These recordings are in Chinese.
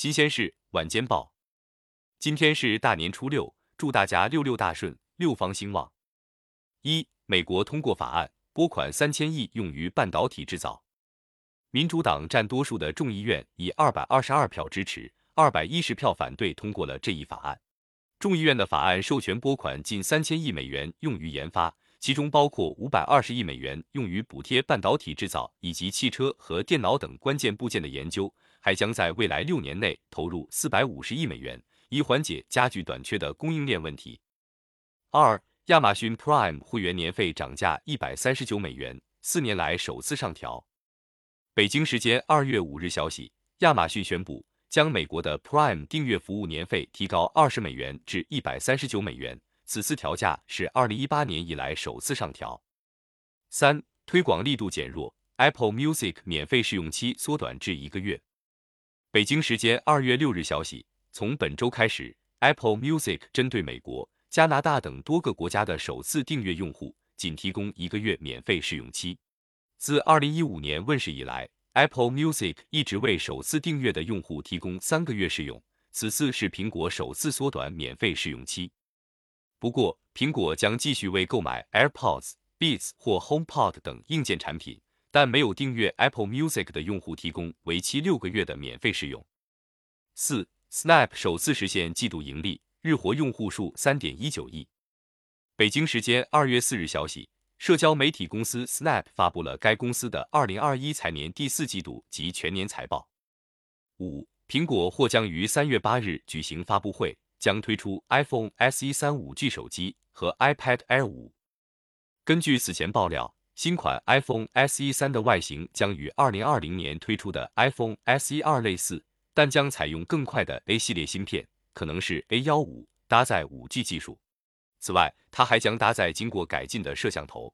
新鲜事晚间报，今天是大年初六，祝大家六六大顺，六方兴旺。一、美国通过法案，拨款三千亿用于半导体制造。民主党占多数的众议院以二百二十二票支持，二百一十票反对通过了这一法案。众议院的法案授权拨款近三千亿美元用于研发，其中包括五百二十亿美元用于补贴半导体制造以及汽车和电脑等关键部件的研究。还将在未来六年内投入四百五十亿美元，以缓解加剧短缺的供应链问题。二、亚马逊 Prime 会员年费涨价一百三十九美元，四年来首次上调。北京时间二月五日消息，亚马逊宣布将美国的 Prime 订阅服务年费提高二十美元至一百三十九美元，此次调价是二零一八年以来首次上调。三、推广力度减弱，Apple Music 免费试用期缩短至一个月。北京时间二月六日消息，从本周开始，Apple Music 针对美国、加拿大等多个国家的首次订阅用户，仅提供一个月免费试用期。自二零一五年问世以来，Apple Music 一直为首次订阅的用户提供三个月试用，此次是苹果首次缩短免费试用期。不过，苹果将继续为购买 AirPods、Beats 或 HomePod 等硬件产品。但没有订阅 Apple Music 的用户提供为期六个月的免费试用。四，Snap 首次实现季度盈利，日活用户数三点一九亿。北京时间二月四日消息，社交媒体公司 Snap 发布了该公司的二零二一财年第四季度及全年财报。五，苹果或将于三月八日举行发布会，将推出 iPhone SE 三五 G 手机和 iPad Air 五。根据此前爆料。新款 iPhone SE 三的外形将与二零二零年推出的 iPhone SE 二类似，但将采用更快的 A 系列芯片，可能是 A 幺五，搭载五 G 技术。此外，它还将搭载经过改进的摄像头。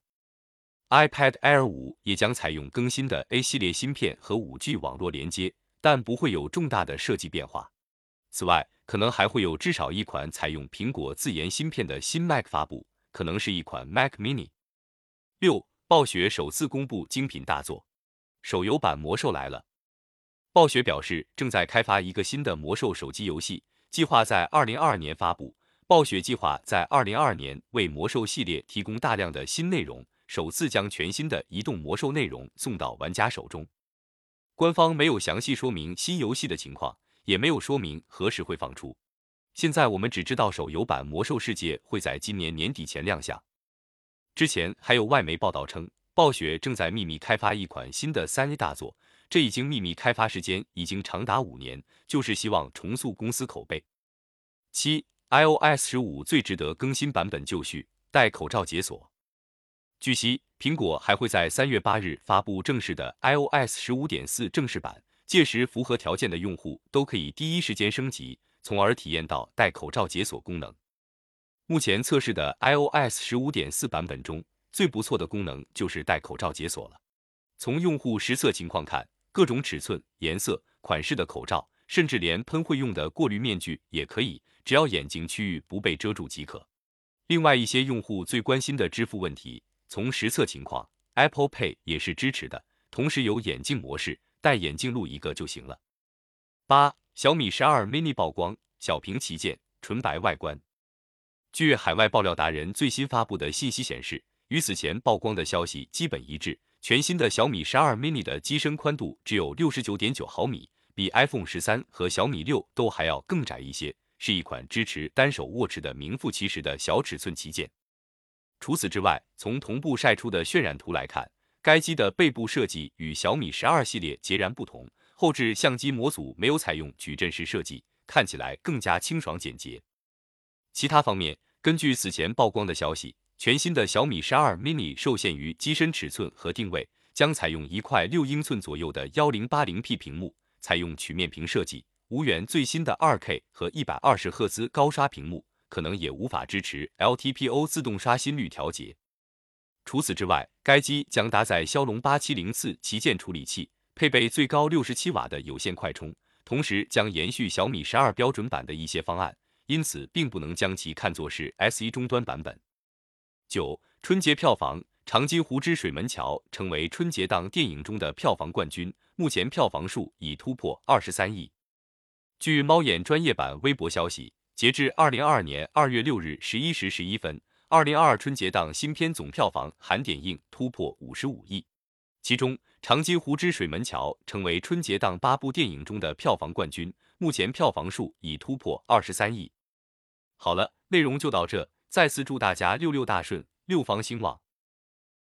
iPad Air 五也将采用更新的 A 系列芯片和五 G 网络连接，但不会有重大的设计变化。此外，可能还会有至少一款采用苹果自研芯片的新 Mac 发布，可能是一款 Mac Mini。六。暴雪首次公布精品大作，手游版《魔兽来了》。暴雪表示正在开发一个新的魔兽手机游戏，计划在二零二二年发布。暴雪计划在二零二二年为魔兽系列提供大量的新内容，首次将全新的移动魔兽内容送到玩家手中。官方没有详细说明新游戏的情况，也没有说明何时会放出。现在我们只知道手游版《魔兽世界》会在今年年底前亮相。之前还有外媒报道称，暴雪正在秘密开发一款新的三 A 大作，这已经秘密开发时间已经长达五年，就是希望重塑公司口碑。七，iOS 十五最值得更新版本就绪，戴口罩解锁。据悉，苹果还会在三月八日发布正式的 iOS 十五点四正式版，届时符合条件的用户都可以第一时间升级，从而体验到戴口罩解锁功能。目前测试的 iOS 十五点四版本中最不错的功能就是戴口罩解锁了。从用户实测情况看，各种尺寸、颜色、款式的口罩，甚至连喷绘用的过滤面具也可以，只要眼睛区域不被遮住即可。另外一些用户最关心的支付问题，从实测情况，Apple Pay 也是支持的，同时有眼镜模式，戴眼镜录一个就行了。八，小米十二 mini 曝光，小屏旗舰，纯白外观。据海外爆料达人最新发布的信息显示，与此前曝光的消息基本一致。全新的小米十二 mini 的机身宽度只有六十九点九毫米，比 iPhone 十三和小米六都还要更窄一些，是一款支持单手握持的名副其实的小尺寸旗舰。除此之外，从同步晒出的渲染图来看，该机的背部设计与小米十二系列截然不同，后置相机模组没有采用矩阵式设计，看起来更加清爽简洁。其他方面。根据此前曝光的消息，全新的小米十二 mini 受限于机身尺寸和定位，将采用一块六英寸左右的幺零八零 P 屏幕，采用曲面屏设计，无缘最新的二 K 和一百二十赫兹高刷屏幕，可能也无法支持 LTPO 自动刷新率调节。除此之外，该机将搭载骁龙八七零四旗舰处理器，配备最高六十七瓦的有线快充，同时将延续小米十二标准版的一些方案。因此，并不能将其看作是 S e 终端版本。九春节票房，《长津湖之水门桥》成为春节档电影中的票房冠军，目前票房数已突破二十三亿。据猫眼专业版微博消息，截至二零二二年二月六日十一时十一分，二零二二春节档新片总票房含点映突破五十五亿，其中《长津湖之水门桥》成为春节档八部电影中的票房冠军，目前票房数已突破二十三亿。好了，内容就到这，再次祝大家六六大顺，六房兴旺。